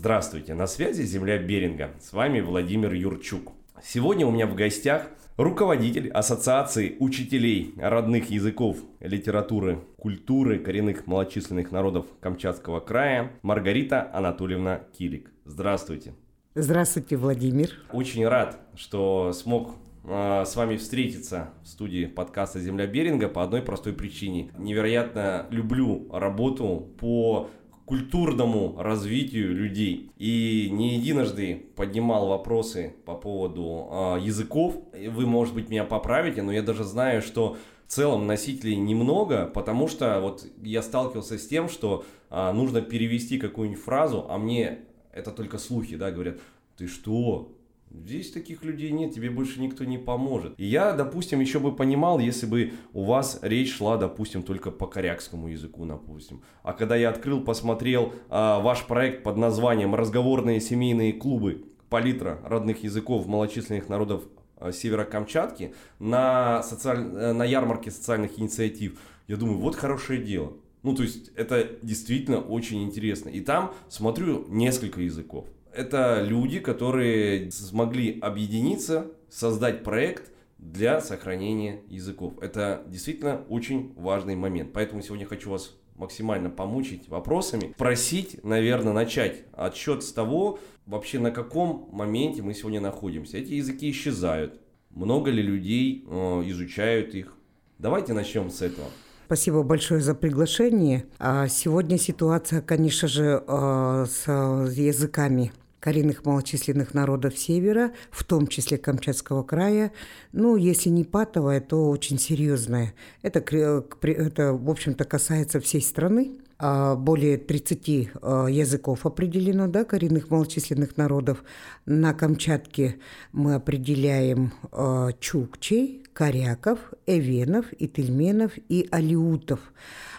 Здравствуйте, на связи Земля Беринга. С вами Владимир Юрчук. Сегодня у меня в гостях руководитель Ассоциации учителей родных языков, литературы, культуры коренных малочисленных народов Камчатского края Маргарита Анатольевна Килик. Здравствуйте. Здравствуйте, Владимир. Очень рад, что смог э, с вами встретиться в студии подкаста «Земля Беринга» по одной простой причине. Невероятно люблю работу по культурному развитию людей. И не единожды поднимал вопросы по поводу э, языков. Вы, может быть, меня поправите, но я даже знаю, что в целом носителей немного, потому что вот я сталкивался с тем, что э, нужно перевести какую-нибудь фразу, а мне это только слухи, да, говорят, ты что, Здесь таких людей нет, тебе больше никто не поможет. И я, допустим, еще бы понимал, если бы у вас речь шла, допустим, только по корякскому языку, допустим. А когда я открыл, посмотрел а, ваш проект под названием «Разговорные семейные клубы. Палитра родных языков малочисленных народов а, Северо-Камчатки» на, социаль... Э, на ярмарке социальных инициатив, я думаю, вот хорошее дело. Ну, то есть, это действительно очень интересно. И там смотрю несколько языков это люди, которые смогли объединиться, создать проект для сохранения языков. Это действительно очень важный момент. Поэтому сегодня хочу вас максимально помучить вопросами. Просить, наверное, начать отсчет с того, вообще на каком моменте мы сегодня находимся. Эти языки исчезают. Много ли людей э, изучают их? Давайте начнем с этого. Спасибо большое за приглашение. А сегодня ситуация, конечно же, э, с языками коренных малочисленных народов Севера, в том числе Камчатского края. Ну, если не патовая, то очень серьезная. Это, это в общем-то, касается всей страны. А, более 30 а, языков определено, да, коренных малочисленных народов. На Камчатке мы определяем а, чукчей, коряков, эвенов, ительменов и алиутов.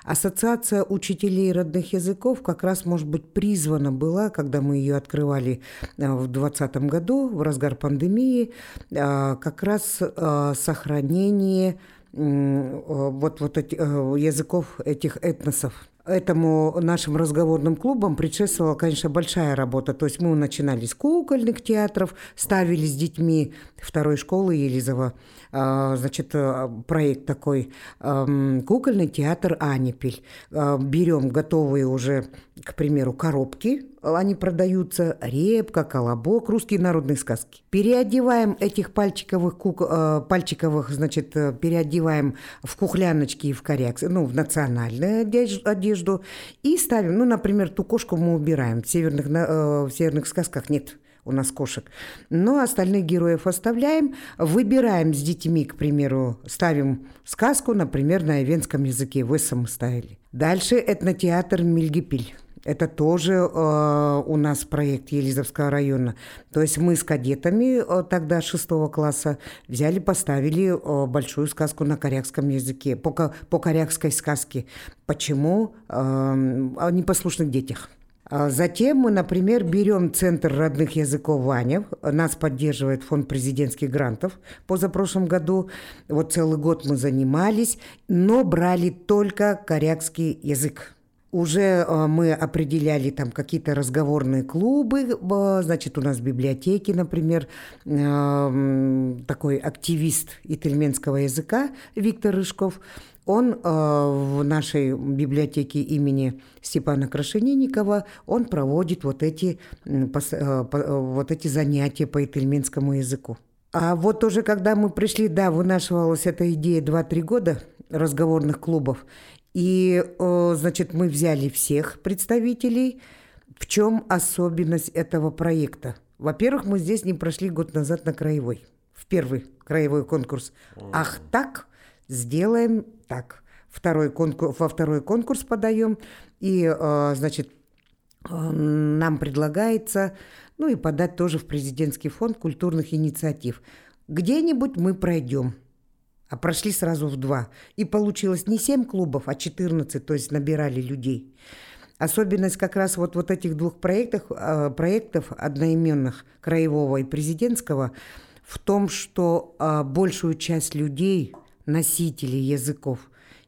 Ассоциация учителей родных языков как раз, может быть, призвана была, когда мы ее открывали э, в 2020 году, в разгар пандемии, э, как раз э, сохранение вот, вот эти, языков этих этносов. Этому нашим разговорным клубам предшествовала, конечно, большая работа. То есть мы начинали с кукольных театров, ставили с детьми второй школы Елизова а, значит, э, проект такой «Кукольный театр Анипель». А, берем готовые уже, к примеру, коробки, они продаются, репка, колобок, русские народные сказки. Переодеваем этих пальчиковых, кук... Э, пальчиковых, значит, э, переодеваем в кухляночки и в коряк, ну, в национальную одежду, и ставим, ну, например, ту кошку мы убираем, в северных, в северных сказках нет у нас кошек. Но остальных героев оставляем, выбираем с детьми, к примеру, ставим сказку, например, на ивенском языке, в мы ставили. Дальше этнотеатр Мильгипиль. Это тоже э, у нас проект Елизовского района. То есть мы с кадетами э, тогда шестого класса взяли, поставили э, большую сказку на корякском языке, по, по корякской сказке. Почему? Э, о непослушных детях. А затем мы, например, берем Центр родных языков Ваня. Нас поддерживает фонд президентских грантов. Позапрошлом году вот целый год мы занимались, но брали только корякский язык. Уже а, мы определяли там какие-то разговорные клубы, значит, у нас в библиотеке, например, такой активист итальянского языка Виктор Рыжков – он э, в нашей библиотеке имени Степана Крашенинникова, он проводит вот эти, вот эти занятия по итальянскому языку. А вот уже когда мы пришли, да, вынашивалась эта идея 2-3 года разговорных клубов, и, значит, мы взяли всех представителей. В чем особенность этого проекта? Во-первых, мы здесь не прошли год назад на краевой, в первый краевой конкурс. Ах так, сделаем так. Второй конкурс, во второй конкурс подаем, и, значит, нам предлагается, ну и подать тоже в президентский фонд культурных инициатив. Где-нибудь мы пройдем. А прошли сразу в два. И получилось не семь клубов, а 14, то есть набирали людей. Особенность как раз вот, вот этих двух проектов, э, проектов одноименных, краевого и президентского, в том, что большую часть людей носителей языков,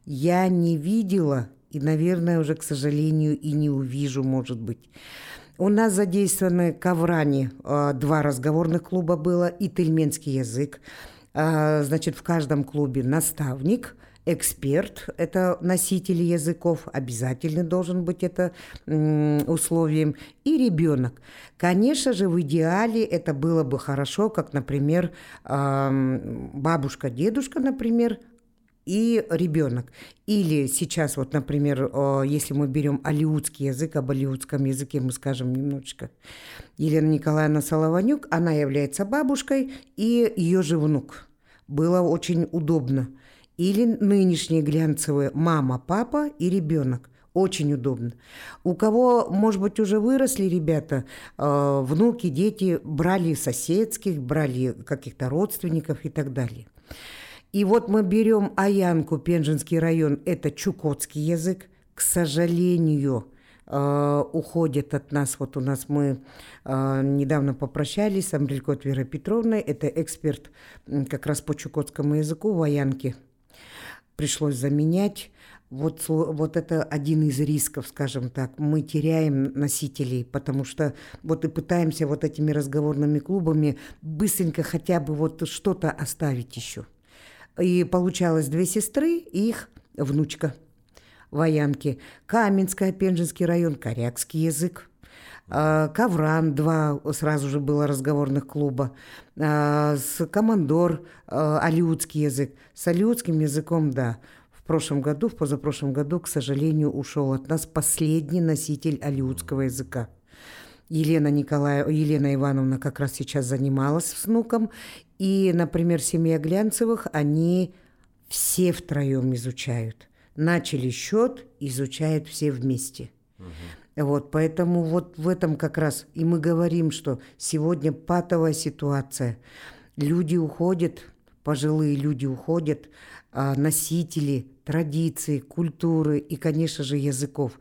я не видела и, наверное, уже, к сожалению, и не увижу, может быть. У нас задействованы коврани, э, два разговорных клуба было и тельменский язык. Э, значит, в каждом клубе наставник, эксперт, это носитель языков, обязательно должен быть это условием, и ребенок. Конечно же, в идеале это было бы хорошо, как, например, бабушка, дедушка, например, и ребенок. Или сейчас, вот, например, если мы берем алиутский язык, об алиутском языке мы скажем немножечко. Елена Николаевна Солованюк, она является бабушкой и ее же внук. Было очень удобно. Или нынешние глянцевые мама, папа и ребенок. Очень удобно. У кого, может быть, уже выросли ребята, внуки, дети брали соседских, брали каких-то родственников и так далее. И вот мы берем Аянку, Пенжинский район, это чукотский язык. К сожалению, э, уходит от нас. Вот у нас мы э, недавно попрощались с Амбрелькот Верой Петровной. Это эксперт как раз по чукотскому языку в Аянке. Пришлось заменять. Вот, вот это один из рисков, скажем так. Мы теряем носителей, потому что вот и пытаемся вот этими разговорными клубами быстренько хотя бы вот что-то оставить еще. И получалось две сестры и их внучка воянки. Каменская, Пенжинский район, корякский язык. А, Ковран, два сразу же было разговорных клуба. А, с Командор, а, алиутский язык. С алиутским языком, да. В прошлом году, в позапрошлом году, к сожалению, ушел от нас последний носитель алиутского языка. Елена, Николаева, Елена Ивановна как раз сейчас занималась с внуком. И, например, семья Глянцевых, они все втроем изучают. Начали счет, изучают все вместе. Угу. Вот, поэтому вот в этом как раз и мы говорим, что сегодня патовая ситуация. Люди уходят, пожилые люди уходят, а носители традиций, культуры и, конечно же, языков.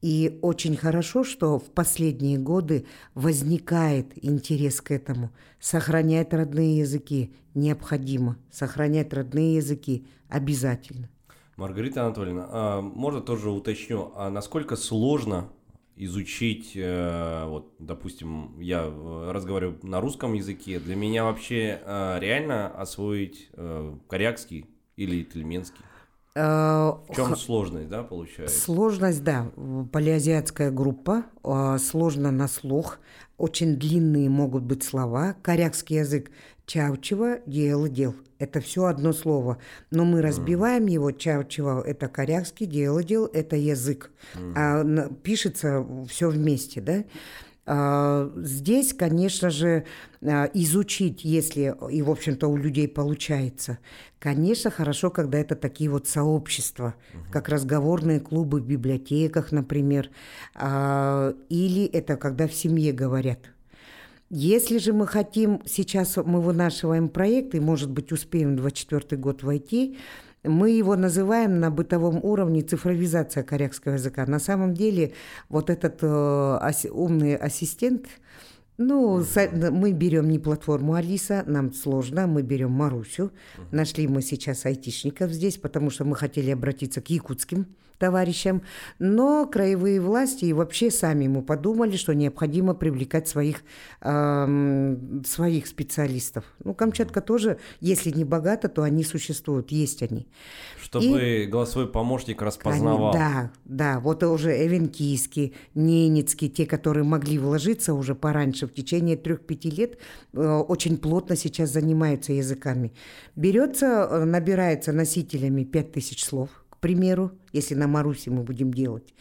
И очень хорошо, что в последние годы возникает интерес к этому. Сохранять родные языки необходимо. Сохранять родные языки обязательно. Маргарита Анатольевна, а можно тоже уточню, а насколько сложно изучить, э, вот, допустим, я э, разговариваю на русском языке, для меня вообще э, реально освоить корякский или тельменский? Э, В чем сложность, да, получается? Сложность, да. Полиазиатская группа, а, сложно на слух, очень длинные могут быть слова. Корякский язык чаучева, дел, дел. Это все одно слово. Но мы разбиваем mm. его, чаучева – это корякский, дел, дел – это язык. Mm. А пишется все вместе, да? А, здесь, конечно же, а, изучить, если и, в общем-то, у людей получается, конечно, хорошо, когда это такие вот сообщества, угу. как разговорные клубы в библиотеках, например, а, или это когда в семье говорят. Если же мы хотим, сейчас мы вынашиваем проект, и, может быть, успеем в 2024 год войти, мы его называем на бытовом уровне цифровизация корякского языка. На самом деле вот этот э, умный ассистент, ну, мы берем не платформу Алиса, нам сложно, мы берем Марусю. Нашли мы сейчас айтишников здесь, потому что мы хотели обратиться к якутским товарищам, но краевые власти и вообще сами мы подумали, что необходимо привлекать своих, э, своих специалистов. Ну, Камчатка тоже, если не богата, то они существуют, есть они. Чтобы и... голосовой помощник распознавал. Да, да, вот уже Эвенкийский, Ненецкий, те, которые могли вложиться уже пораньше, в течение трех-пяти лет, э, очень плотно сейчас занимаются языками. Берется, э, набирается носителями 5000 слов – примеру, если на Марусе мы будем делать,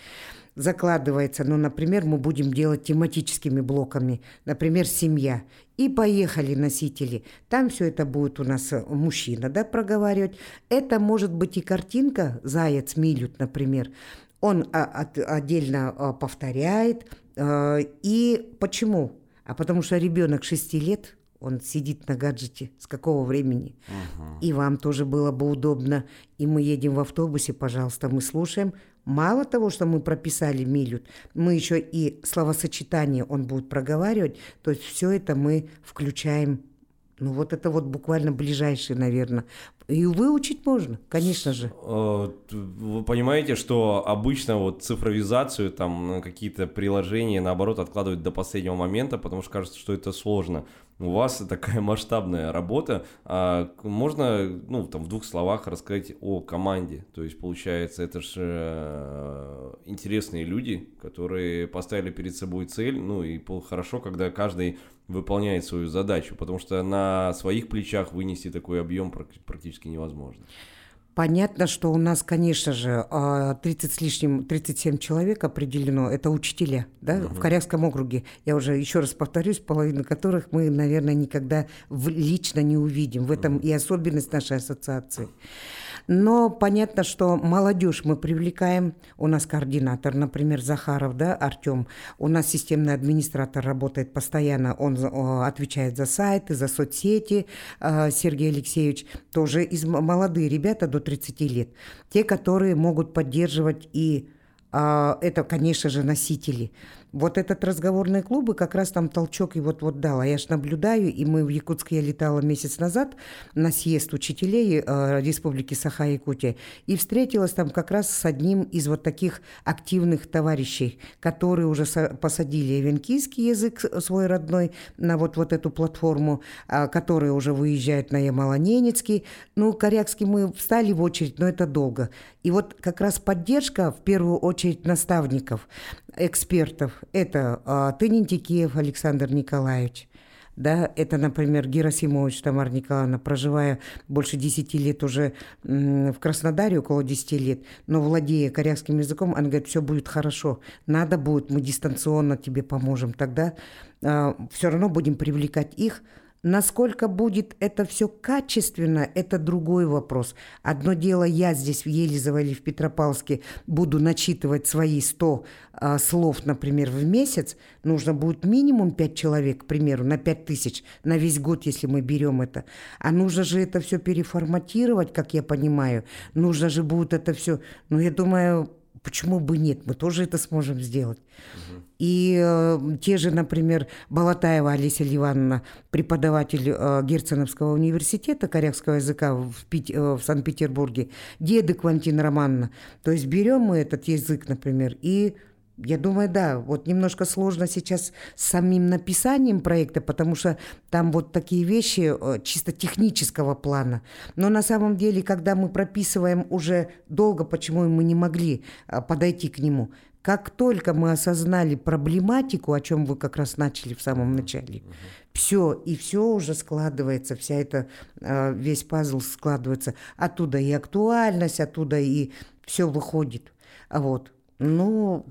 закладывается, ну, например, мы будем делать тематическими блоками, например, семья, и поехали носители. Там все это будет у нас э, мужчина, да, проговаривать. Это может быть и картинка, заяц милют, например. Он а, отдельно а, повторяет. А, и почему? А потому что ребенок 6 лет – он сидит на гаджете. С какого времени? Угу. И вам тоже было бы удобно. И мы едем в автобусе, пожалуйста, мы слушаем. Мало того, что мы прописали Милют, мы еще и словосочетание он будет проговаривать. То есть все это мы включаем Ну вот это вот буквально ближайшие, наверное. И выучить можно, конечно же. Э, вы понимаете, что обычно вот цифровизацию, там какие-то приложения, наоборот, откладывают до последнего момента, потому что кажется, что это сложно. У вас такая масштабная работа. А можно, ну, там, в двух словах рассказать о команде? То есть, получается, это же э, интересные люди, которые поставили перед собой цель, ну, и хорошо, когда каждый выполняет свою задачу, потому что на своих плечах вынести такой объем практически невозможно. Понятно, что у нас, конечно же, 30 а, с лишним, 37 человек определено, это учителя, да, угу. в Корякском округе. Я уже еще раз повторюсь, половину которых мы, наверное, никогда лично не увидим. В этом угу. и особенность нашей ассоциации. Но понятно, что молодежь мы привлекаем. У нас координатор, например, Захаров, да, Артем. У нас системный администратор работает постоянно. Он отвечает за сайты, за соцсети. А, Сергей Алексеевич тоже из молодые ребята до 30 лет. Те, которые могут поддерживать и а, это, конечно же, носители. Вот этот разговорные клубы как раз там толчок и вот-вот дал. Я ж наблюдаю, и мы в Якутске, я летала месяц назад на съезд учителей э, Республики Саха-Якутия, и встретилась там как раз с одним из вот таких активных товарищей, которые уже посадили венкийский язык свой родной на вот, вот эту платформу, э, которые уже выезжают на Ямало-Ненецкий. Ну, корякский мы встали в очередь, но это долго. И вот как раз поддержка, в первую очередь, наставников, экспертов, это а, Тынентикеев Александр Николаевич, да, это, например, Герасимович Тамара Николаевна, проживая больше 10 лет уже в Краснодаре, около 10 лет, но владея корейским языком, она говорит, все будет хорошо, надо будет, мы дистанционно тебе поможем, тогда э, все равно будем привлекать их, Насколько будет это все качественно, это другой вопрос. Одно дело, я здесь в Елизово или в Петропавловске буду начитывать свои 100 а, слов, например, в месяц. Нужно будет минимум 5 человек, к примеру, на 5 тысяч на весь год, если мы берем это. А нужно же это все переформатировать, как я понимаю. Нужно же будет это все... Ну, я думаю, Почему бы нет? Мы тоже это сможем сделать. Угу. И э, те же, например, Балатаева Алися Ливановна, преподаватель э, Герценовского университета корякского языка в, Пит, э, в Санкт-Петербурге, деды Квантин Романовна. То есть берем мы этот язык, например, и я думаю, да, вот немножко сложно сейчас с самим написанием проекта, потому что там вот такие вещи э, чисто технического плана. Но на самом деле, когда мы прописываем уже долго, почему мы не могли э, подойти к нему, как только мы осознали проблематику, о чем вы как раз начали в самом начале, все, и все уже складывается, вся эта, э, весь пазл складывается. Оттуда и актуальность, оттуда и все выходит. Вот. Ну,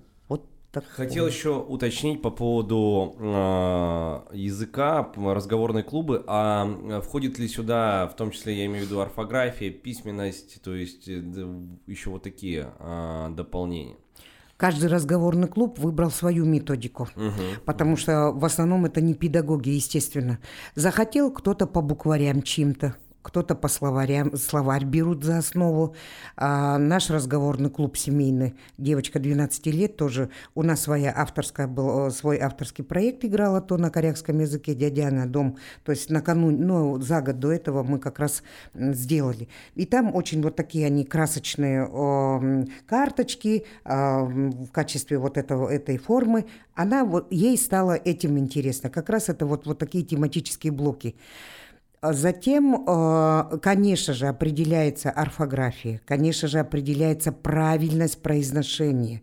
так, Хотел еще уточнить по поводу э, языка, разговорной клубы, а э, входит ли сюда, в том числе я имею в виду орфография, письменность, то есть э, еще вот такие э, дополнения? Каждый разговорный клуб выбрал свою методику, угу, потому угу. что в основном это не педагоги, естественно. Захотел кто-то по букварям чем-то, кто-то по словарям, словарь берут за основу. А наш разговорный клуб семейный, девочка 12 лет тоже, у нас своя авторская был, свой авторский проект играла то на корякском языке «Дядяна дом», то есть накануне, ну, за год до этого мы как раз сделали. И там очень вот такие они красочные о, карточки о, в качестве вот этого, этой формы. Она вот, ей стало этим интересно. Как раз это вот, вот такие тематические блоки. А затем, э, конечно же, определяется орфография, конечно же, определяется правильность произношения.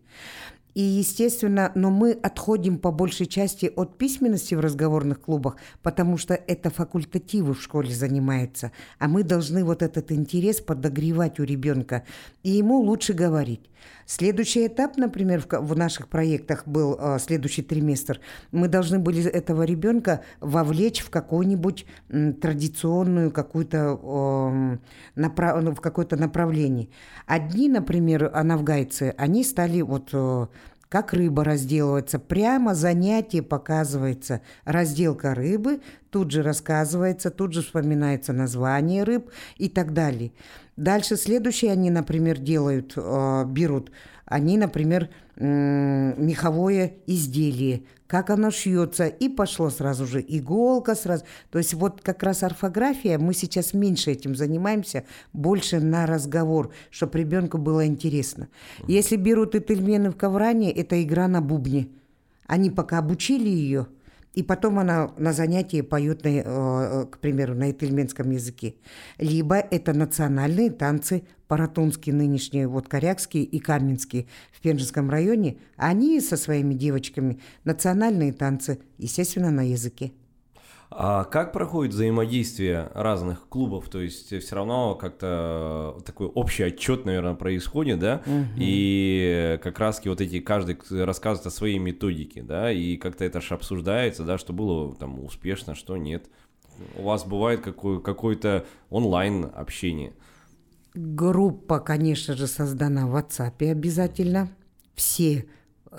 И, естественно, но мы отходим по большей части от письменности в разговорных клубах, потому что это факультативы в школе занимаются, а мы должны вот этот интерес подогревать у ребенка, и ему лучше говорить. Следующий этап, например, в, в наших проектах был э, следующий триместр. Мы должны были этого ребенка вовлечь в какую-нибудь традиционную какую-то направ... Ну, в какое-то направление. Одни, например, анавгайцы, они стали вот э, как рыба разделывается. Прямо занятие показывается. Разделка рыбы, тут же рассказывается, тут же вспоминается название рыб и так далее. Дальше следующие они, например, делают, э, берут, они, например, меховое изделие, как оно шьется, и пошло сразу же иголка сразу. То есть вот как раз орфография, мы сейчас меньше этим занимаемся, больше на разговор, чтобы ребенку было интересно. Если берут этельмены в ковране, это игра на бубне. Они пока обучили ее – и потом она на занятии поет, на, э, э, к примеру, на этельменском языке. Либо это национальные танцы паратунские нынешние, вот корякские и каменские в Пенжинском районе. Они со своими девочками национальные танцы, естественно, на языке. А как проходит взаимодействие разных клубов? То есть все равно как-то такой общий отчет, наверное, происходит, да? Угу. И как раз вот эти каждый рассказывает о своей методике, да, и как-то это же обсуждается, да, что было там успешно, что нет. У вас бывает какой- какое-то онлайн общение? Группа, конечно же, создана в WhatsApp обязательно. Все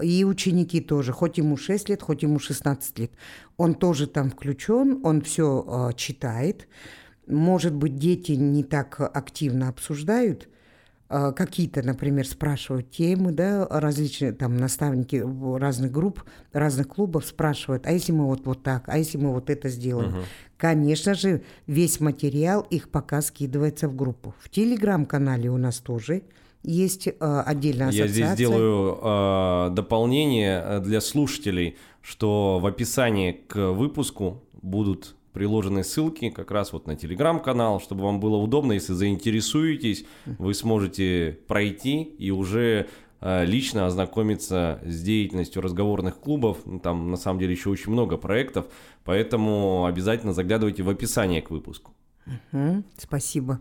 и ученики тоже, хоть ему 6 лет, хоть ему 16 лет. Он тоже там включен, он все а, читает. Может быть, дети не так активно обсуждают, э, какие-то, например, спрашивают темы, да, различные там наставники разных групп, разных клубов спрашивают, а если мы вот, вот так, а если мы вот это сделаем? Угу. Конечно же, весь материал их пока скидывается в группу. В телеграм-канале у нас тоже есть э, отдельная ассоциация. Я здесь делаю э, дополнение э, для слушателей, что в описании к выпуску будут приложены ссылки как раз вот на телеграм-канал, чтобы вам было удобно, если заинтересуетесь, вы сможете пройти и уже э, лично ознакомиться с деятельностью разговорных клубов. Ну, там на самом деле еще очень много проектов, поэтому обязательно заглядывайте в описание к выпуску. Угу, спасибо.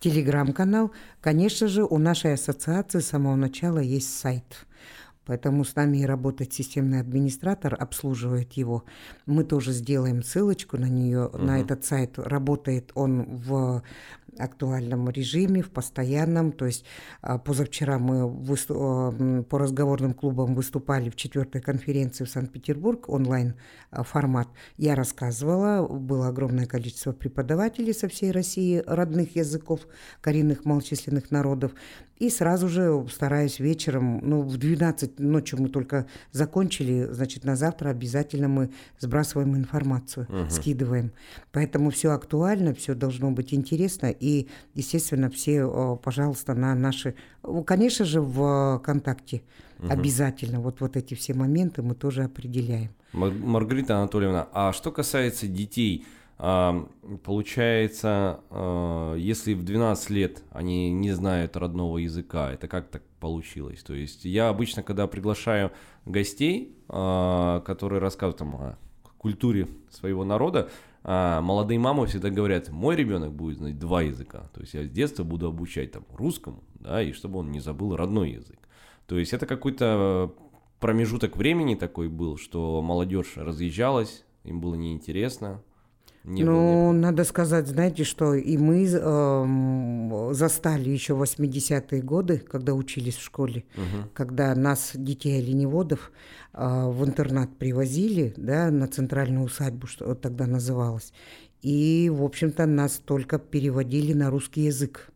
Телеграм-канал. Конечно же, у нашей ассоциации с самого начала есть сайт. Поэтому с нами и работает системный администратор, обслуживает его. Мы тоже сделаем ссылочку на нее, угу. на этот сайт. Работает он в актуальном режиме, в постоянном. То есть а, позавчера мы выступ... А, по разговорным клубам выступали в четвертой конференции в Санкт-Петербург, онлайн а, формат. Я рассказывала, было огромное количество преподавателей со всей России, родных языков, коренных малочисленных народов. И сразу же стараюсь вечером, ну, в 12 ночью мы только закончили, значит, на завтра обязательно мы сбрасываем информацию, угу. скидываем. Поэтому все актуально, все должно быть интересно. И, естественно, все, пожалуйста, на наши... Конечно же, в ВКонтакте угу. обязательно вот, вот эти все моменты мы тоже определяем. Маргарита Анатольевна, а что касается детей, Получается, а, если в 12 лет они не знают родного языка, это как так получилось? То есть я обычно, когда приглашаю гостей, а, которые рассказывают там, о культуре своего народа, а, молодые мамы всегда говорят, мой ребенок будет знать два языка. То есть я с детства буду обучать там русскому, да, и чтобы он не забыл родной язык. То есть это какой-то промежуток времени такой был, что молодежь разъезжалась, им было неинтересно, не ну, не надо сказать, знаете, что и мы э, застали еще 80-е годы, когда учились в школе, угу. когда нас, детей оленеводов, э, в интернат привозили, да, на центральную усадьбу, что тогда называлось. И, в общем-то, нас только переводили на русский язык.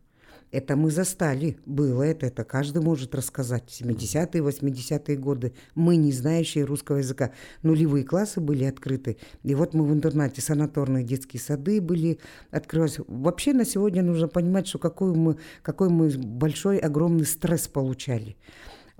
Это мы застали. Было это, это каждый может рассказать. 70-е, 80-е годы. Мы, не знающие русского языка. Нулевые классы были открыты. И вот мы в интернате санаторные детские сады были открывать. Вообще на сегодня нужно понимать, что какой мы, какой мы большой, огромный стресс получали.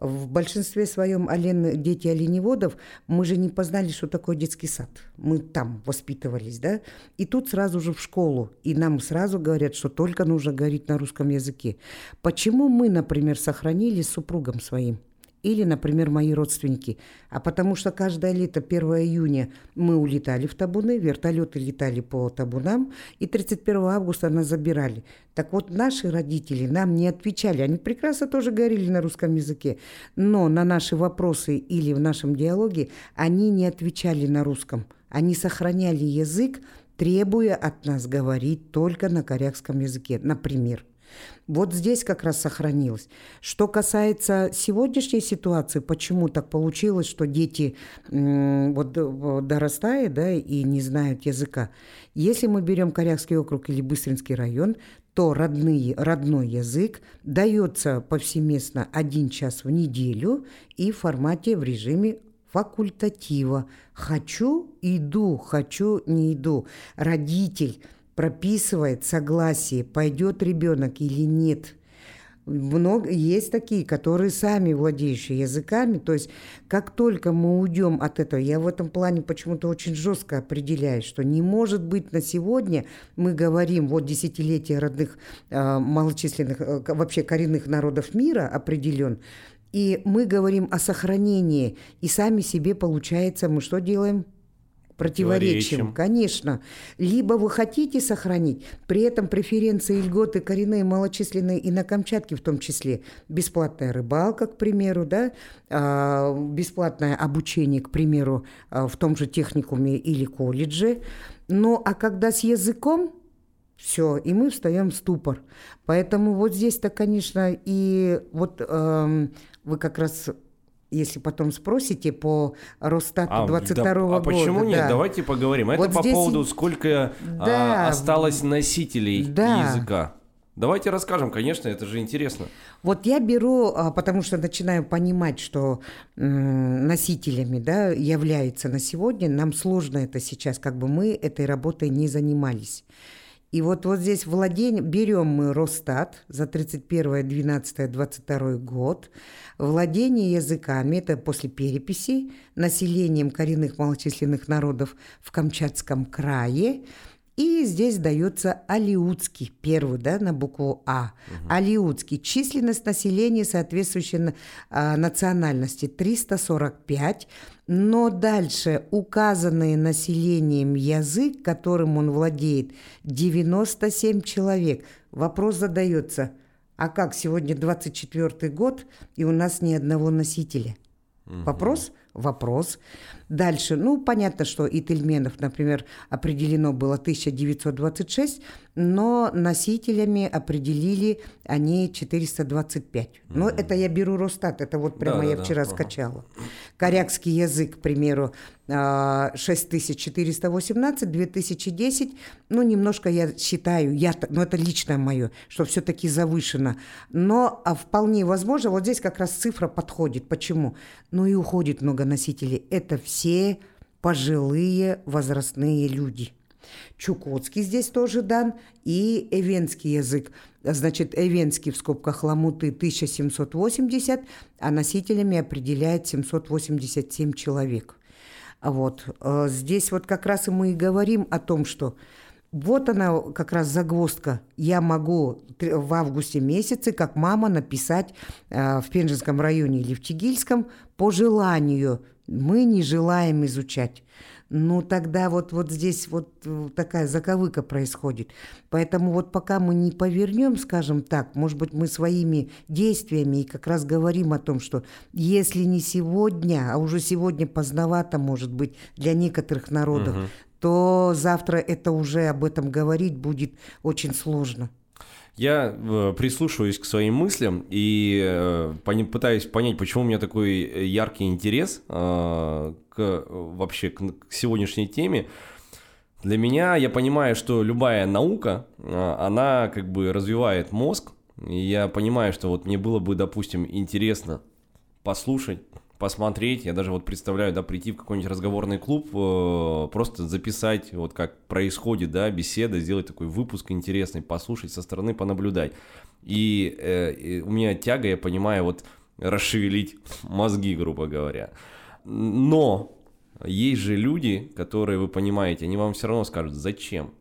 В большинстве своем олен, дети оленеводов, мы же не познали, что такое детский сад. Мы там воспитывались, да? И тут сразу же в школу. И нам сразу говорят, что только нужно говорить на русском языке. Почему мы, например, сохранили с супругом своим? Или, например, мои родственники. А потому что каждое лето, 1 июня, мы улетали в табуны, вертолеты летали по табунам, и 31 августа нас забирали. Так вот, наши родители нам не отвечали. Они прекрасно тоже говорили на русском языке, но на наши вопросы или в нашем диалоге они не отвечали на русском. Они сохраняли язык, требуя от нас говорить только на корякском языке, например. Вот здесь как раз сохранилось. Что касается сегодняшней ситуации, почему так получилось, что дети вот дорастают да, и не знают языка. Если мы берем Корякский округ или Быстринский район, то родные, родной язык дается повсеместно один час в неделю и в формате в режиме факультатива. Хочу – иду, хочу – не иду. Родитель прописывает согласие, пойдет ребенок или нет – много, есть такие, которые сами владеющие языками, то есть как только мы уйдем от этого, я в этом плане почему-то очень жестко определяю, что не может быть на сегодня, мы говорим, вот десятилетие родных э, малочисленных, э, вообще коренных народов мира определен, и мы говорим о сохранении, и сами себе, получается, мы что делаем? Противоречием, конечно. Либо вы хотите сохранить, при этом преференции, льготы коренные, малочисленные и на Камчатке в том числе, бесплатная рыбалка, к примеру, да, а, бесплатное обучение, к примеру, а, в том же техникуме или колледже. Ну, а когда с языком, все, и мы встаем в ступор. Поэтому вот здесь-то, конечно, и вот э, вы как раз если потом спросите по Росстату а, 22 да, года. А почему нет? Да. Давайте поговорим. Это вот по здесь... поводу, сколько а, да, а, осталось носителей да. языка. Давайте расскажем, конечно, это же интересно. Вот я беру, а, потому что начинаю понимать, что носителями да, являются на сегодня, нам сложно это сейчас, как бы мы этой работой не занимались. И вот, вот здесь владение, берем мы Росстат за 31, 12, 22 год, владение языками, это после переписи, населением коренных малочисленных народов в Камчатском крае – и здесь дается Алиутский, первый, да, на букву А. Угу. Алиутский. Численность населения, соответствующая а, национальности, 345. Но дальше указанные населением язык, которым он владеет, 97 человек. Вопрос задается, а как сегодня 24 год, и у нас ни одного носителя? Угу. Вопрос? Вопрос. Дальше, ну, понятно, что и Тельменов, например, определено было 1926, но носителями определили они 425. Но mm-hmm. это я беру Росстат, это вот прямо да, я да, вчера да. скачала. Корякский язык, к примеру, 6418, а, 2010, ну, немножко я считаю, я, но это личное мое, что все-таки завышено. Но а вполне возможно, вот здесь как раз цифра подходит. Почему? Ну и уходит много носителей. Это все пожилые возрастные люди – Чукотский здесь тоже дан, и эвенский язык. Значит, эвенский в скобках ламуты 1780, а носителями определяет 787 человек. Вот. Э, здесь вот как раз и мы и говорим о том, что вот она как раз загвоздка. Я могу в августе месяце, как мама, написать э, в Пенжинском районе или в Тигильском по желанию. Мы не желаем изучать ну тогда вот, вот здесь вот э, такая заковыка происходит. Поэтому вот пока мы не повернем, скажем так, может быть, мы своими действиями и как раз говорим о том, что если не сегодня, а уже сегодня поздновато, может быть, для некоторых народов, угу. то завтра это уже об этом говорить будет очень сложно. Я э, прислушиваюсь к своим мыслям и э, пытаюсь понять, почему у меня такой яркий интерес э, к, вообще к, сегодняшней теме. Для меня, я понимаю, что любая наука, она как бы развивает мозг, и я понимаю, что вот мне было бы, допустим, интересно послушать посмотреть. Я даже вот представляю, да, прийти в какой-нибудь разговорный клуб, э, просто записать, вот как происходит, да, беседа, сделать такой выпуск интересный, послушать со стороны, понаблюдать. И, э, и у меня тяга, я понимаю, вот расшевелить мозги, грубо говоря. Но есть же люди, которые, вы понимаете, они вам все равно скажут, зачем?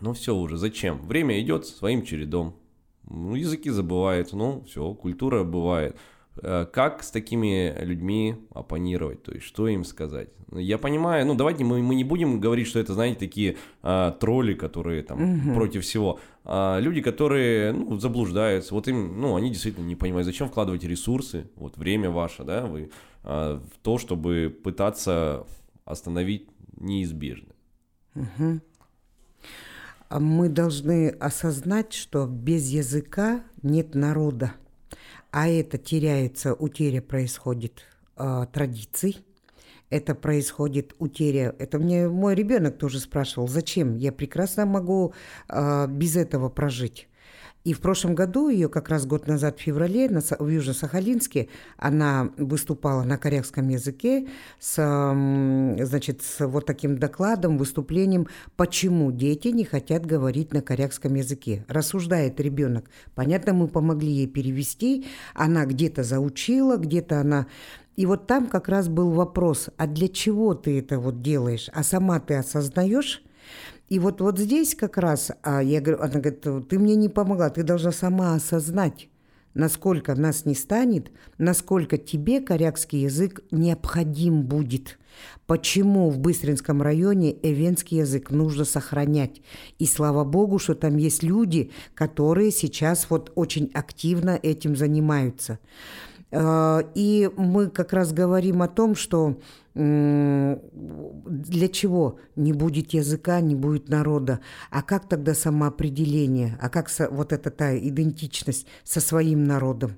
Ну все уже, зачем? Время идет своим чередом. Ну, языки забывают, ну все, культура бывает. Э, как с такими людьми оппонировать, то есть что им сказать. Я понимаю, ну давайте мы, мы не будем говорить, что это, знаете, такие а, тролли, которые там угу. против всего. А, люди, которые ну, заблуждаются, вот им, ну они действительно не понимают, зачем вкладывать ресурсы, вот время ваше, да, вы, а, в то, чтобы пытаться остановить неизбежное. Угу. Мы должны осознать, что без языка нет народа а это теряется, утеря происходит э, традиций, это происходит утеря. Это мне мой ребенок тоже спрашивал, зачем? Я прекрасно могу э, без этого прожить. И в прошлом году ее как раз год назад в феврале на, в Южно-Сахалинске она выступала на корякском языке с, значит, с вот таким докладом, выступлением, почему дети не хотят говорить на корякском языке. Рассуждает ребенок. Понятно, мы помогли ей перевести. Она где-то заучила, где-то она и вот там как раз был вопрос, а для чего ты это вот делаешь? А сама ты осознаешь? И вот, вот здесь как раз, а я говорю, она говорит, ты мне не помогла, ты должна сама осознать, насколько нас не станет, насколько тебе корякский язык необходим будет. Почему в Быстринском районе эвенский язык нужно сохранять. И слава богу, что там есть люди, которые сейчас вот очень активно этим занимаются. А, и мы как раз говорим о том, что для чего? Не будет языка, не будет народа, а как тогда самоопределение, а как вот эта та идентичность со своим народом.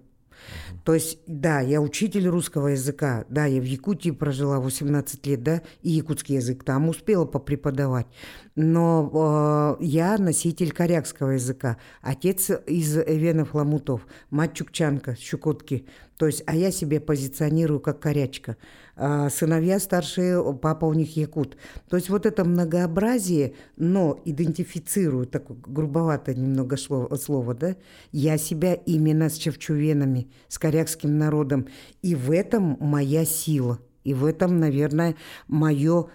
То есть, да, я учитель русского языка, да, я в Якутии прожила 18 лет, да, и якутский язык там успела попреподавать, но э, я носитель корякского языка, отец из Эвенов Ламутов, мать Чукчанка, Щукотки, то есть, а я себе позиционирую как корячка. А сыновья старшие, папа у них якут. То есть вот это многообразие, но идентифицирую, такое грубовато немного слово, слово, да, я себя именно с чевчувенами, с корякским народом. И в этом моя сила. И в этом, наверное, мое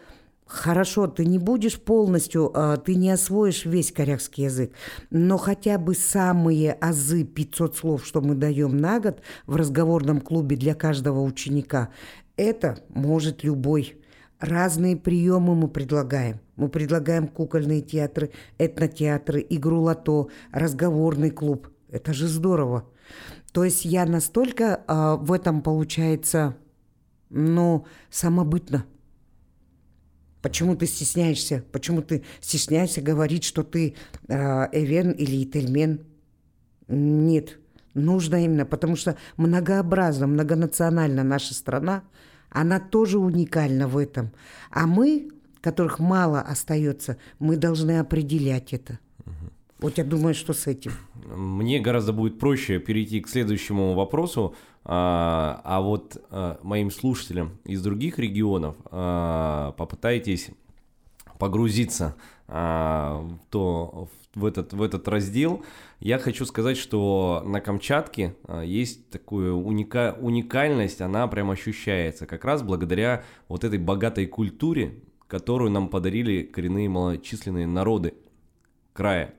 Хорошо, ты не будешь полностью, а, ты не освоишь весь корякский язык, но хотя бы самые азы 500 слов, что мы даем на год в разговорном клубе для каждого ученика, это может любой. Разные приемы мы предлагаем. Мы предлагаем кукольные театры, этнотеатры, игру лото, разговорный клуб. Это же здорово. То есть я настолько а, в этом получается, ну, самобытно. Почему ты стесняешься? Почему ты стесняешься говорить, что ты э, эвен или ительмен? Нет, нужно именно, потому что многообразна, многонациональна наша страна, она тоже уникальна в этом. А мы, которых мало остается, мы должны определять это. Вот я думаю, что с этим. Мне гораздо будет проще перейти к следующему вопросу. А, а вот а, моим слушателям из других регионов а, попытайтесь погрузиться в, то, в, этот, в этот раздел. Я хочу сказать, что на Камчатке есть такая уника, уникальность, она прям ощущается, как раз благодаря вот этой богатой культуре, которую нам подарили коренные малочисленные народы края.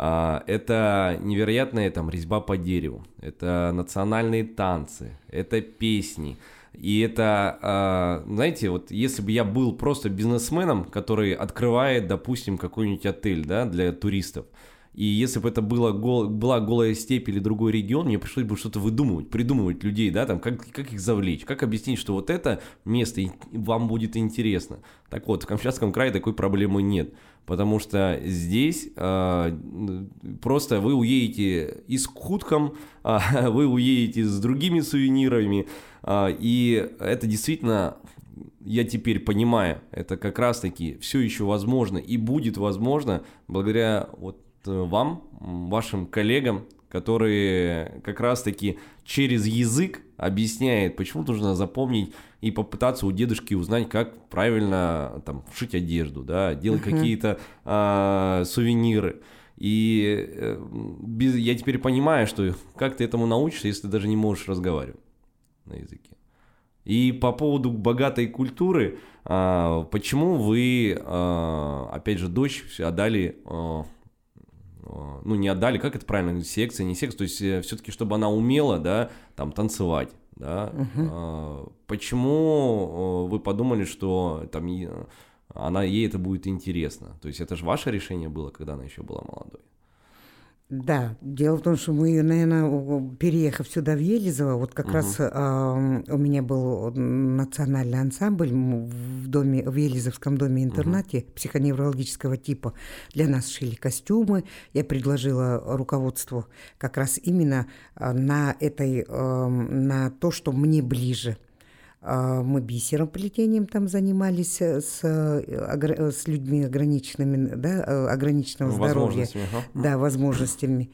А, это невероятная там резьба по дереву, это национальные танцы, это песни. И это, а, знаете, вот если бы я был просто бизнесменом, который открывает, допустим, какой-нибудь отель, да, для туристов, и если бы это было гол, была голая степь или другой регион, мне пришлось бы что-то выдумывать, придумывать людей, да, там, как, как их завлечь, как объяснить, что вот это место вам будет интересно. Так вот, в Камчатском крае такой проблемы нет потому что здесь э, просто вы уедете и с хутком, э, вы уедете с другими сувенирами, э, и это действительно, я теперь понимаю, это как раз-таки все еще возможно и будет возможно благодаря вот вам, вашим коллегам, которые как раз-таки через язык объясняет, почему нужно запомнить и попытаться у дедушки узнать, как правильно там шить одежду, да, делать uh-huh. какие-то а, сувениры. И э, без, я теперь понимаю, что как ты этому научишься, если ты даже не можешь разговаривать на языке. И по поводу богатой культуры, а, почему вы, а, опять же, дочь отдали а, ну, не отдали, как это правильно, секция, не секция, то есть э, все-таки, чтобы она умела, да, там, танцевать, да. Угу. Почему вы подумали, что там она, ей это будет интересно? То есть это же ваше решение было, когда она еще была молодой? Да, дело в том, что мы, наверное, переехав сюда в Елизово, вот как угу. раз э, у меня был национальный ансамбль в доме, в Елизовском доме-интернате угу. психоневрологического типа. Для нас шили костюмы. Я предложила руководству как раз именно на этой, э, на то, что мне ближе – а, мы бисером плетением там занимались э, с, э, с людьми ограниченными, да, э, ограниченного здоровья. Ага. Да, возможностями.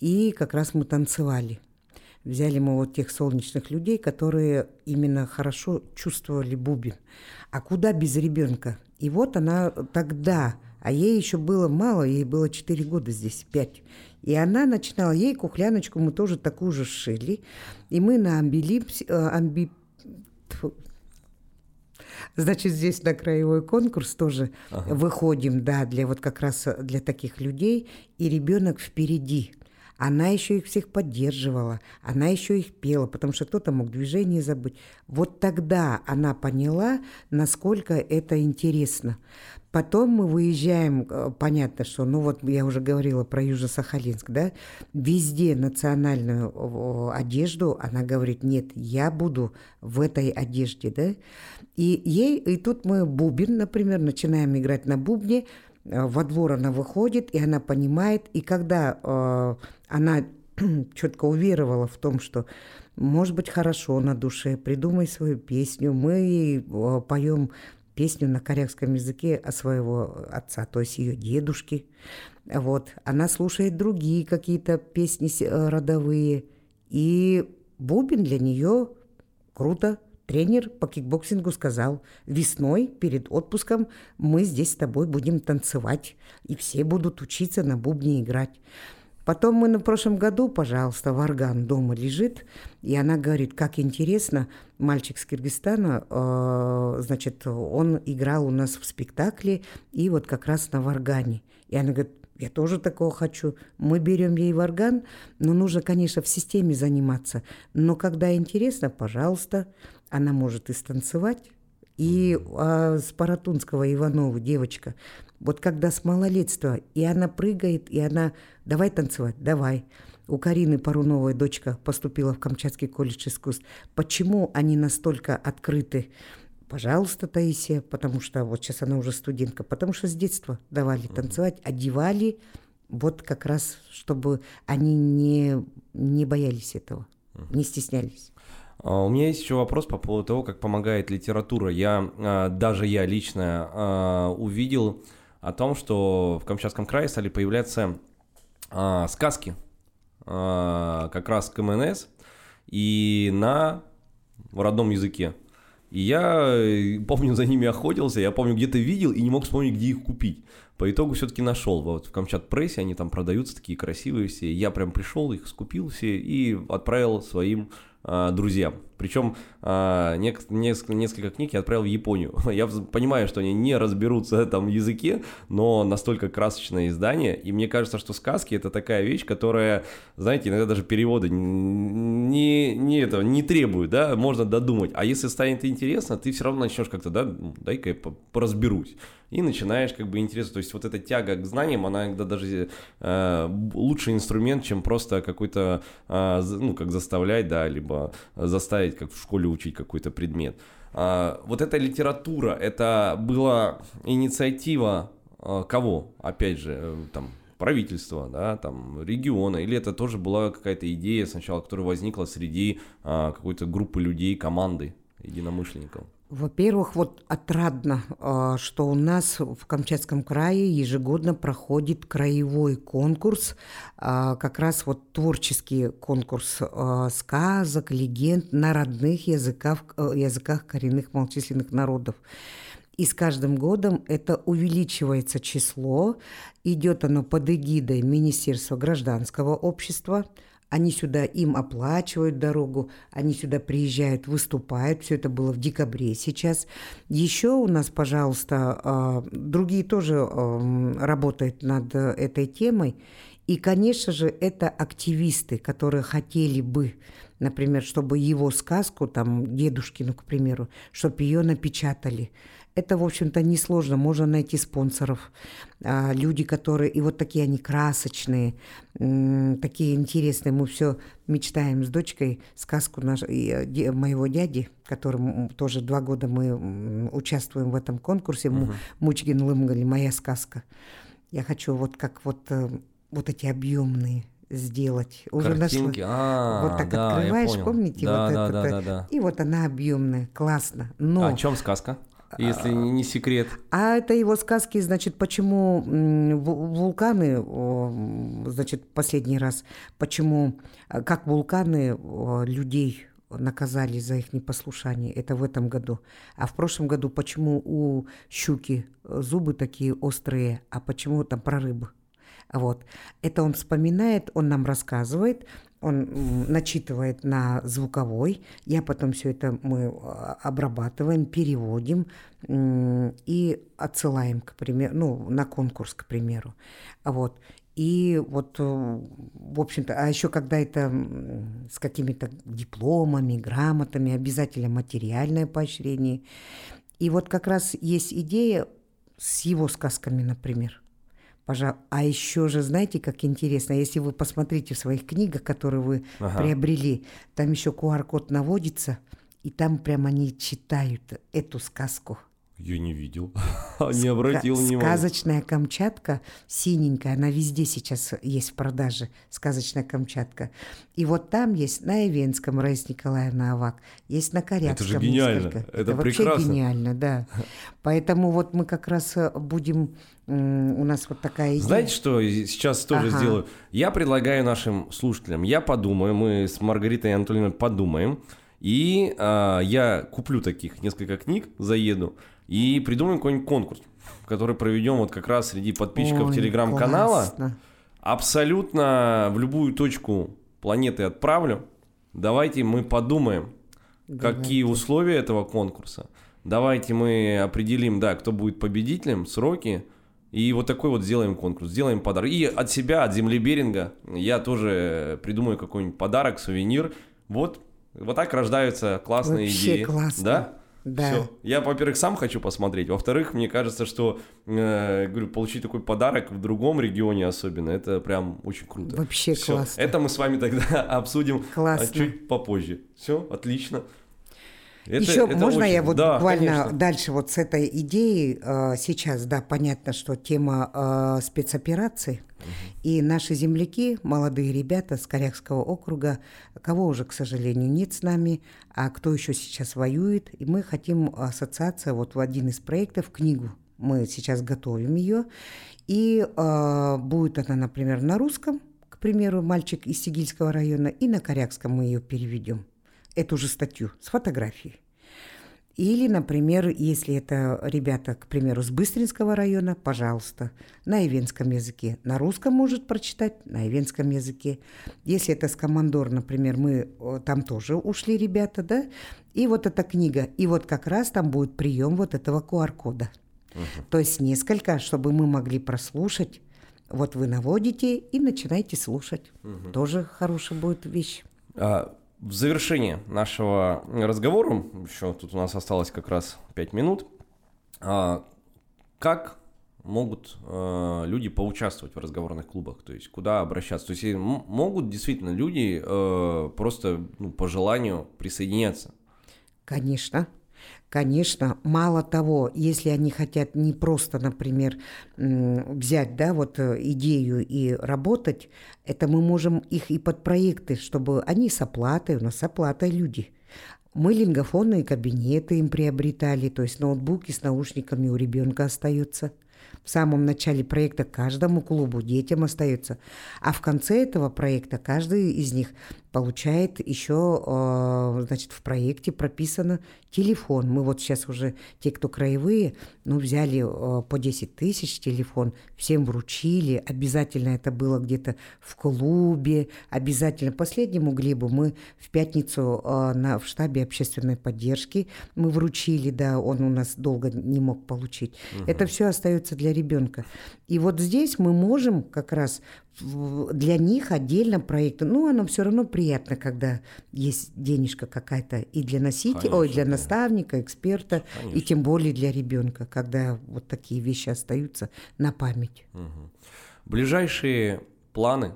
и как раз мы танцевали. Взяли мы вот тех солнечных людей, которые именно хорошо чувствовали бубен. А куда без ребенка? И вот она тогда, а ей еще было мало, ей было 4 года здесь, 5. И она начинала, ей кухляночку мы тоже такую же шили. И мы на амбилипсе, э, амби... Значит, здесь на краевой конкурс тоже ага. выходим, да, для вот как раз для таких людей, и ребенок впереди. Она еще их всех поддерживала, она еще их пела, потому что кто-то мог движение забыть. Вот тогда она поняла, насколько это интересно. Потом мы выезжаем, э, понятно, что, ну вот я уже говорила про Южно-Сахалинск, да, везде национальную одежду, она говорит, нет, я буду в этой одежде, да. И ей, и тут мы бубен, например, начинаем играть на бубне, э, во двор она выходит, и она понимает, и когда э, она четко уверовала в том, что может быть хорошо на душе, придумай свою песню, мы э, поем песню на корякском языке о своего отца, то есть ее дедушки. Вот. Она слушает другие какие-то песни э, родовые, и бубен для нее круто. Тренер по кикбоксингу сказал, весной перед отпуском мы здесь с тобой будем танцевать, и все будут учиться на бубне играть. Потом мы на прошлом году, пожалуйста, Варган дома лежит, и она говорит, как интересно, мальчик с Киргизстана, э, значит, он играл у нас в спектакле, и вот как раз на Варгане. И она говорит, я тоже такого хочу. Мы берем ей варган, но нужно, конечно, в системе заниматься. Но когда интересно, пожалуйста, она может и станцевать. И а, с Паратунского Иванова девочка, вот когда с малолетства, и она прыгает, и она «давай танцевать, давай». У Карины Паруновой дочка поступила в Камчатский колледж искусств. Почему они настолько открыты? Пожалуйста, Таисия, потому что вот сейчас она уже студентка, потому что с детства давали танцевать, одевали, вот как раз, чтобы они не, не боялись этого, не стеснялись. А, у меня есть еще вопрос по поводу того, как помогает литература. Я, а, даже я лично а, увидел о том, что в Камчатском крае стали появляться сказки как раз КМНС и на родном языке. И я э, помню, за ними охотился, я помню, где-то видел и не мог вспомнить, где их купить. По итогу все-таки нашел. Вот в Камчат прессе они там продаются такие красивые все. Я прям пришел, их скупил все и отправил своим друзьям. Причем а, несколько, несколько книг я отправил в Японию. Я понимаю, что они не разберутся в языке, но настолько красочное издание. И мне кажется, что сказки это такая вещь, которая, знаете, иногда даже перевода не, не, это, не требует, да, можно додумать. А если станет интересно, ты все равно начнешь как-то, да, дай-ка я поразберусь. И начинаешь как бы интересно. То есть вот эта тяга к знаниям, она иногда даже э, лучший инструмент, чем просто какой-то, э, ну, как заставлять, да, либо заставить как в школе учить какой-то предмет. А, вот эта литература, это была инициатива а, кого? Опять же, э, там, правительства, да, там, региона, или это тоже была какая-то идея сначала, которая возникла среди а, какой-то группы людей, команды единомышленников? Во-первых, вот отрадно, а, что у нас в Камчатском крае ежегодно проходит краевой конкурс, а, как раз вот творческий конкурс а, сказок, легенд на родных языках, э, языках коренных малочисленных народов. И с каждым годом это увеличивается число, идет оно под эгидой Министерства гражданского общества – они сюда, им оплачивают дорогу, они сюда приезжают, выступают. Все это было в декабре сейчас. Еще у нас, пожалуйста, а, другие тоже работают над этой темой. И, конечно же, это активисты, которые хотели бы, например, чтобы его сказку, там, дедушкину, к примеру, чтобы ее напечатали. Это, в общем-то, несложно. Можно найти спонсоров. А, люди, которые... И вот такие они красочные, такие интересные. Мы все мечтаем с дочкой сказку наш, э, моего дяди, которым тоже два года мы участвуем в этом конкурсе. Угу. Мучгин Лымгали «Моя сказка». Я хочу вот как вот, э, вот эти объемные сделать. Уже Картинки, нашла. А, вот так да, открываешь, помните, да, вот да, это, да, да, да. и вот она объемная, классно. Но а о чем сказка? Если не секрет. А это его сказки, значит, почему вулканы, значит, последний раз, почему, как вулканы людей наказали за их непослушание. Это в этом году. А в прошлом году почему у щуки зубы такие острые, а почему там про рыбу? Вот. Это он вспоминает, он нам рассказывает, он начитывает на звуковой, я потом все это мы а, обрабатываем, переводим и отсылаем, к примеру, ну, на конкурс, к примеру. Вот. И вот, э, в общем-то, а еще когда это с какими-то дипломами, грамотами, обязательно материальное поощрение. И вот как раз есть идея с его сказками, например. Пожалуй. А еще же, знаете, как интересно, если вы посмотрите в своих книгах, которые вы ага. приобрели, там еще QR-код наводится, и там прямо они читают эту сказку. Я не видел, не обратил внимания. Сказочная Камчатка, синенькая, она везде сейчас есть в продаже, сказочная Камчатка. И вот там есть на Ивенском Раиса Николаевна Авак, есть на Корякском Это же гениально, несколько. это, это вообще прекрасно. гениально, да. Поэтому вот мы как раз э, будем, у нас вот такая идея. Знаете, что сейчас тоже ага. сделаю? Я предлагаю нашим слушателям, я подумаю, мы с Маргаритой Анатольевной подумаем, и э, я куплю таких несколько книг, заеду, и придумаем какой-нибудь конкурс, который проведем вот как раз среди подписчиков телеграм-канала. Абсолютно в любую точку планеты отправлю. Давайте мы подумаем, Давайте. какие условия этого конкурса. Давайте мы определим, да, кто будет победителем, сроки. И вот такой вот сделаем конкурс, сделаем подарок. И от себя, от земли Беринга, я тоже придумаю какой-нибудь подарок, сувенир. Вот, вот так рождаются классные Вообще идеи. классно. Да? Да. Все. Я, во-первых, сам хочу посмотреть. Во-вторых, мне кажется, что э, говорю, получить такой подарок в другом регионе особенно, это прям очень круто. Вообще Всё. классно. Это мы с вами тогда обсудим а, классно. чуть попозже. Все, отлично. Это, Еще это можно очень... я вот да, буквально конечно. дальше вот с этой идеей э, сейчас, да, понятно, что тема э, спецопераций угу. и наши земляки, молодые ребята с Корякского округа, кого уже, к сожалению, нет с нами, а кто еще сейчас воюет, и мы хотим ассоциация вот в один из проектов книгу. Мы сейчас готовим ее, и э, будет она, например, на русском, к примеру, мальчик из Сигильского района, и на корякском мы ее переведем эту же статью с фотографией. Или, например, если это ребята, к примеру, с Быстринского района, пожалуйста, на ивенском языке. На русском может прочитать, на ивенском языке. Если это с Командор, например, мы там тоже ушли ребята, да? И вот эта книга. И вот как раз там будет прием вот этого QR-кода. Угу. То есть несколько, чтобы мы могли прослушать. Вот вы наводите и начинаете слушать. Угу. Тоже хорошая будет вещь. А в завершение нашего разговора, еще тут у нас осталось как раз 5 минут, а, как могут э, люди поучаствовать в разговорных клубах, то есть куда обращаться, то есть могут действительно люди э, просто ну, по желанию присоединяться. Конечно, Конечно, мало того, если они хотят не просто, например, взять да, вот э, идею и работать, это мы можем их и под проекты, чтобы они с оплатой, у нас с оплатой люди. Мы лингофонные кабинеты им приобретали, то есть ноутбуки с наушниками у ребенка остаются – в самом начале проекта каждому клубу, детям остается. А в конце этого проекта каждый из них получает еще, э, значит, в проекте прописано телефон. Мы вот сейчас уже, те, кто краевые, ну, взяли э, по 10 тысяч телефон, всем вручили, обязательно это было где-то в клубе, обязательно. Последнему Глебу мы в пятницу э, на, в штабе общественной поддержки мы вручили, да, он у нас долго не мог получить. Угу. Это все остается для ребенка. И вот здесь мы можем как раз для них отдельно проекты. Ну, оно все равно приятно, когда есть денежка какая-то и для носителя, Конечно, ой, для да. наставника, эксперта, Конечно. и тем более для ребенка, когда вот такие вещи остаются на память. Угу. Ближайшие планы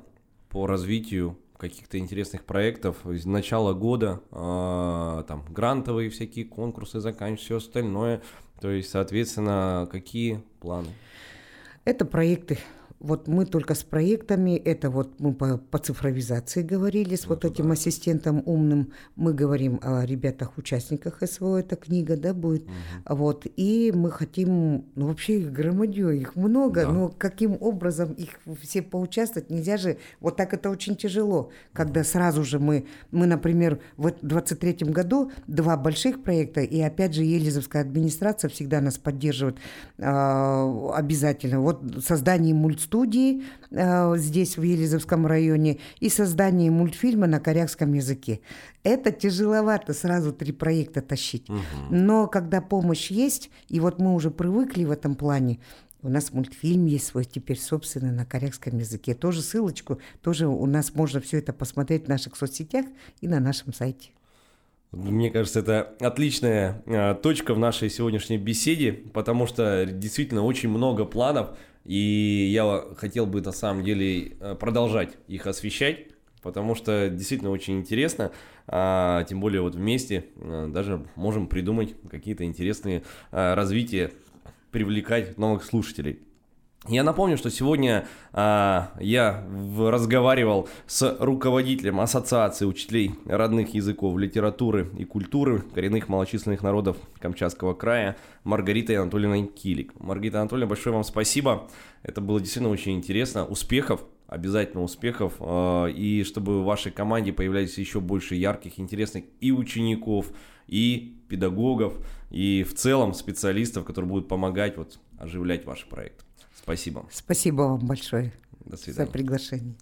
по развитию каких-то интересных проектов с начала года, э, там грантовые всякие конкурсы заканчивать, все остальное. То есть, соответственно, какие планы? Это проекты Вот мы только с проектами, это вот мы по, по цифровизации говорили с вот, вот этим да. ассистентом умным, мы говорим о ребятах-участниках СВО, эта книга, да, будет. Угу. Вот, и мы хотим, ну вообще их громадье, их много, да. но каким образом их все поучаствовать, нельзя же, вот так это очень тяжело, когда сразу же мы, мы, например, в 23 году два больших проекта, и опять же Елизовская администрация всегда нас поддерживает э, обязательно. Вот создание мультстудии э, здесь, в Елизовском районе, и создание мультфильма на корякском языке. Это тяжеловато сразу три проекта тащить. Угу. Но когда помощь есть, и вот мы уже привыкли в этом плане, у нас мультфильм есть свой теперь собственный на корейском языке. Тоже ссылочку, тоже у нас можно все это посмотреть в наших соцсетях и на нашем сайте. Мне кажется, это отличная э, точка в нашей сегодняшней беседе, потому что действительно очень много планов, и я хотел бы на самом деле э, продолжать их освещать, потому что действительно очень интересно, а, тем более вот вместе а, даже можем придумать какие-то интересные а, развития, привлекать новых слушателей. Я напомню, что сегодня а, я в, разговаривал с руководителем Ассоциации учителей родных языков, литературы и культуры коренных малочисленных народов Камчатского края Маргаритой Анатольевной Килик. Маргарита Анатольевна, большое вам спасибо. Это было действительно очень интересно. Успехов, обязательно успехов. А, и чтобы в вашей команде появлялись еще больше ярких, интересных и учеников, и педагогов, и в целом специалистов, которые будут помогать вот оживлять ваш проект. Спасибо. Спасибо вам большое До свидания. за приглашение.